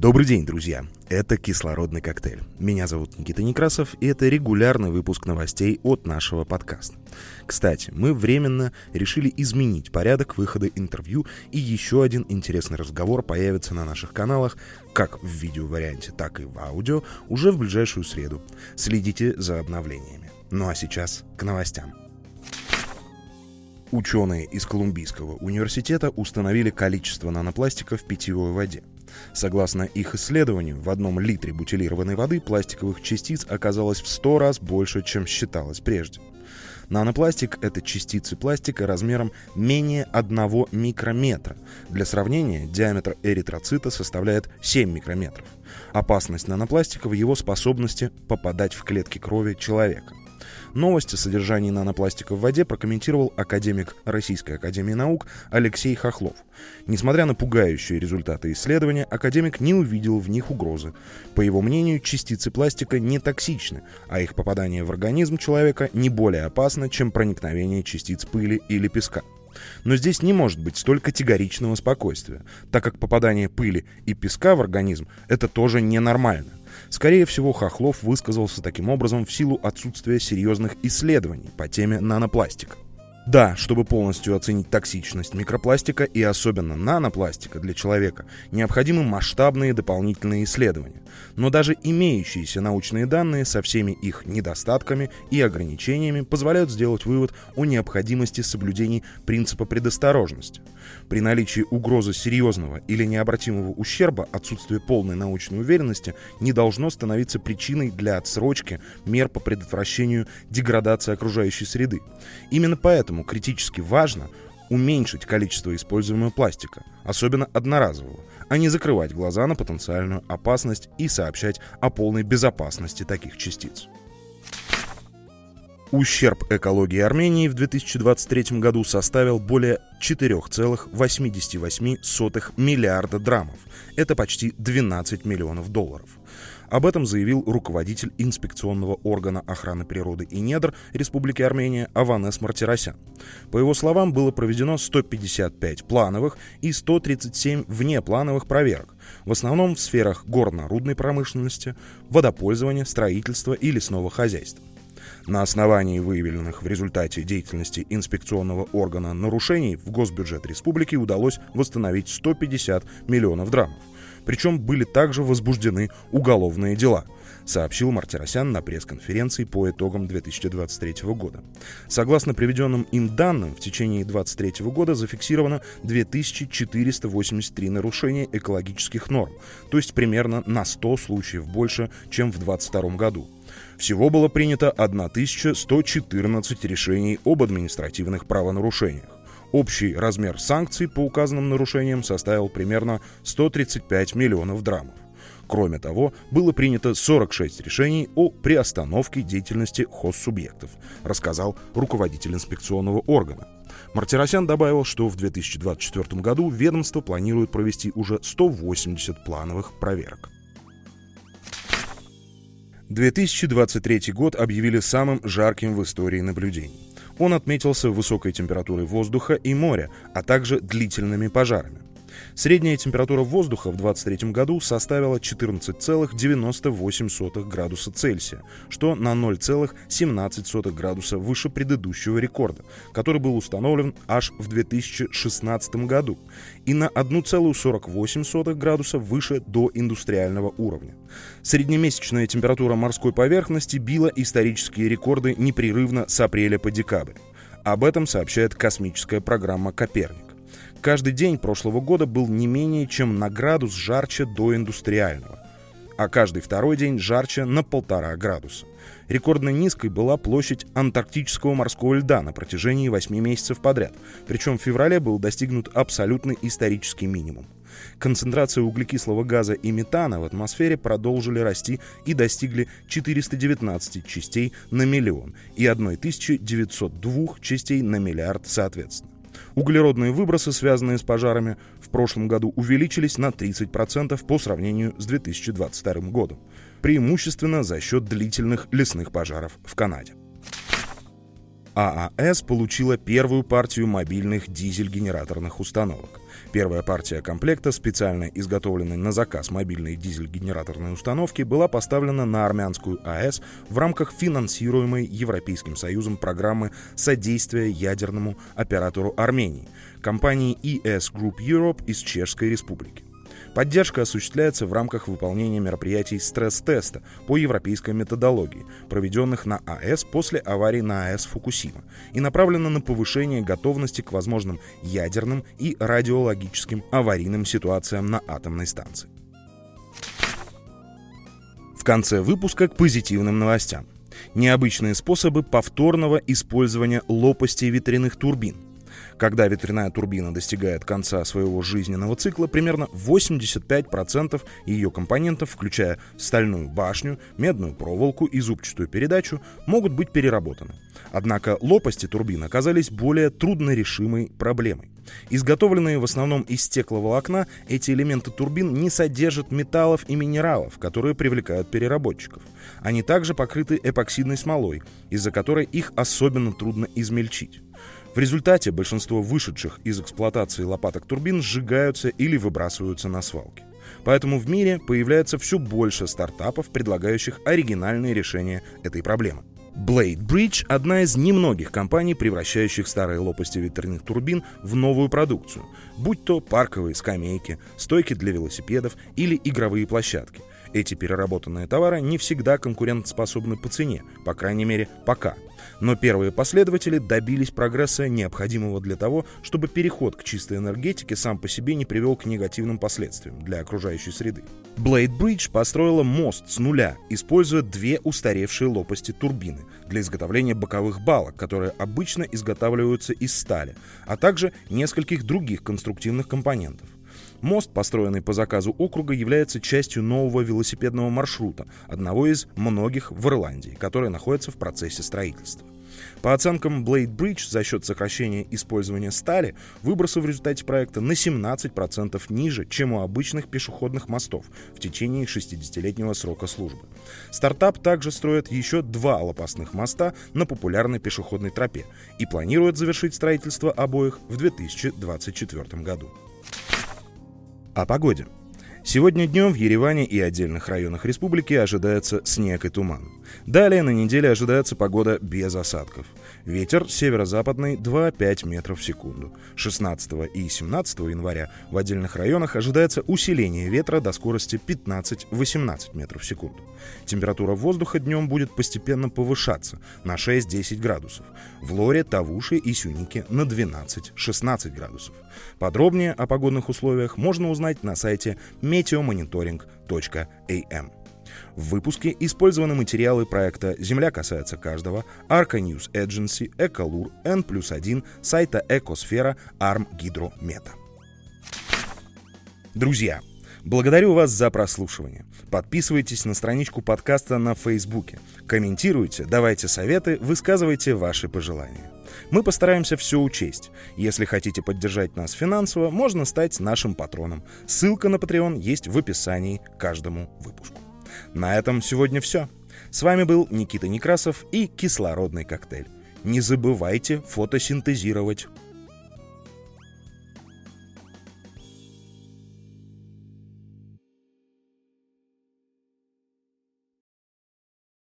Добрый день, друзья! Это «Кислородный коктейль». Меня зовут Никита Некрасов, и это регулярный выпуск новостей от нашего подкаста. Кстати, мы временно решили изменить порядок выхода интервью, и еще один интересный разговор появится на наших каналах, как в видео-варианте, так и в аудио, уже в ближайшую среду. Следите за обновлениями. Ну а сейчас к новостям. Ученые из Колумбийского университета установили количество нанопластика в питьевой воде. Согласно их исследованию, в одном литре бутилированной воды пластиковых частиц оказалось в 100 раз больше, чем считалось прежде. Нанопластик — это частицы пластика размером менее 1 микрометра. Для сравнения, диаметр эритроцита составляет 7 микрометров. Опасность нанопластика в его способности попадать в клетки крови человека. Новости о содержании нанопластика в воде прокомментировал академик Российской Академии Наук Алексей Хохлов. Несмотря на пугающие результаты исследования, академик не увидел в них угрозы. По его мнению, частицы пластика не токсичны, а их попадание в организм человека не более опасно, чем проникновение частиц пыли или песка. Но здесь не может быть столь категоричного спокойствия, так как попадание пыли и песка в организм – это тоже ненормально. Скорее всего, Хохлов высказался таким образом в силу отсутствия серьезных исследований по теме нанопластика. Да, чтобы полностью оценить токсичность микропластика и особенно нанопластика для человека, необходимы масштабные дополнительные исследования. Но даже имеющиеся научные данные со всеми их недостатками и ограничениями позволяют сделать вывод о необходимости соблюдения принципа предосторожности. При наличии угрозы серьезного или необратимого ущерба отсутствие полной научной уверенности не должно становиться причиной для отсрочки мер по предотвращению деградации окружающей среды. Именно поэтому Поэтому критически важно уменьшить количество используемого пластика, особенно одноразового, а не закрывать глаза на потенциальную опасность и сообщать о полной безопасности таких частиц. Ущерб экологии Армении в 2023 году составил более 4,88 миллиарда драмов. Это почти 12 миллионов долларов. Об этом заявил руководитель инспекционного органа охраны природы и недр Республики Армения Аванес Мартиросян. По его словам, было проведено 155 плановых и 137 внеплановых проверок, в основном в сферах горно-рудной промышленности, водопользования, строительства и лесного хозяйства. На основании выявленных в результате деятельности инспекционного органа нарушений в госбюджет республики удалось восстановить 150 миллионов драмов. Причем были также возбуждены уголовные дела, сообщил Мартиросян на пресс-конференции по итогам 2023 года. Согласно приведенным им данным, в течение 2023 года зафиксировано 2483 нарушения экологических норм, то есть примерно на 100 случаев больше, чем в 2022 году. Всего было принято 1114 решений об административных правонарушениях. Общий размер санкций по указанным нарушениям составил примерно 135 миллионов драмов. Кроме того, было принято 46 решений о приостановке деятельности хозсубъектов, рассказал руководитель инспекционного органа. Мартиросян добавил, что в 2024 году ведомство планирует провести уже 180 плановых проверок. 2023 год объявили самым жарким в истории наблюдений. Он отметился высокой температурой воздуха и моря, а также длительными пожарами. Средняя температура воздуха в 2023 году составила 14,98 градуса Цельсия, что на 0,17 градуса выше предыдущего рекорда, который был установлен аж в 2016 году, и на 1,48 градуса выше до индустриального уровня. Среднемесячная температура морской поверхности била исторические рекорды непрерывно с апреля по декабрь. Об этом сообщает космическая программа «Коперник». Каждый день прошлого года был не менее чем на градус жарче до индустриального, а каждый второй день жарче на полтора градуса. Рекордно низкой была площадь антарктического морского льда на протяжении 8 месяцев подряд, причем в феврале был достигнут абсолютный исторический минимум. Концентрация углекислого газа и метана в атмосфере продолжили расти и достигли 419 частей на миллион и 1902 частей на миллиард соответственно. Углеродные выбросы, связанные с пожарами, в прошлом году увеличились на 30% по сравнению с 2022 годом, преимущественно за счет длительных лесных пожаров в Канаде. ААС получила первую партию мобильных дизель-генераторных установок. Первая партия комплекта, специально изготовленной на заказ мобильной дизель-генераторной установки, была поставлена на армянскую АЭС в рамках финансируемой Европейским Союзом программы содействия ядерному оператору Армении, компании ES Group Europe из Чешской Республики. Поддержка осуществляется в рамках выполнения мероприятий стресс-теста по европейской методологии, проведенных на АЭС после аварии на АЭС Фукусима, и направлена на повышение готовности к возможным ядерным и радиологическим аварийным ситуациям на атомной станции. В конце выпуска к позитивным новостям. Необычные способы повторного использования лопастей ветряных турбин – когда ветряная турбина достигает конца своего жизненного цикла, примерно 85% ее компонентов, включая стальную башню, медную проволоку и зубчатую передачу, могут быть переработаны. Однако лопасти турбин оказались более труднорешимой проблемой. Изготовленные в основном из стекловолокна, эти элементы турбин не содержат металлов и минералов, которые привлекают переработчиков. Они также покрыты эпоксидной смолой, из-за которой их особенно трудно измельчить. В результате большинство вышедших из эксплуатации лопаток турбин сжигаются или выбрасываются на свалки. Поэтому в мире появляется все больше стартапов, предлагающих оригинальные решения этой проблемы. Blade Bridge – одна из немногих компаний, превращающих старые лопасти ветряных турбин в новую продукцию, будь то парковые скамейки, стойки для велосипедов или игровые площадки. Эти переработанные товары не всегда конкурентоспособны по цене, по крайней мере, пока. Но первые последователи добились прогресса, необходимого для того, чтобы переход к чистой энергетике сам по себе не привел к негативным последствиям для окружающей среды. Blade Bridge построила мост с нуля, используя две устаревшие лопасти турбины для изготовления боковых балок, которые обычно изготавливаются из стали, а также нескольких других конструктивных компонентов. Мост, построенный по заказу округа, является частью нового велосипедного маршрута, одного из многих в Ирландии, который находится в процессе строительства. По оценкам Blade Bridge, за счет сокращения использования стали, выбросы в результате проекта на 17% ниже, чем у обычных пешеходных мостов в течение 60-летнего срока службы. Стартап также строит еще два лопастных моста на популярной пешеходной тропе и планирует завершить строительство обоих в 2024 году. О погоде. Сегодня днем в Ереване и отдельных районах республики ожидается снег и туман. Далее на неделе ожидается погода без осадков. Ветер северо-западный 2-5 метров в секунду. 16 и 17 января в отдельных районах ожидается усиление ветра до скорости 15-18 метров в секунду. Температура воздуха днем будет постепенно повышаться на 6-10 градусов. В Лоре, Тавуше и Сюнике на 12-16 градусов. Подробнее о погодных условиях можно узнать на сайте meteomonitoring.am. В выпуске использованы материалы проекта «Земля касается каждого», Arca News Agency, Эколур, N плюс 1, сайта Экосфера, Арм Гидромета. Друзья, благодарю вас за прослушивание. Подписывайтесь на страничку подкаста на Фейсбуке. Комментируйте, давайте советы, высказывайте ваши пожелания. Мы постараемся все учесть. Если хотите поддержать нас финансово, можно стать нашим патроном. Ссылка на Patreon есть в описании к каждому выпуску. На этом сегодня все. С вами был Никита Некрасов и кислородный коктейль. Не забывайте фотосинтезировать.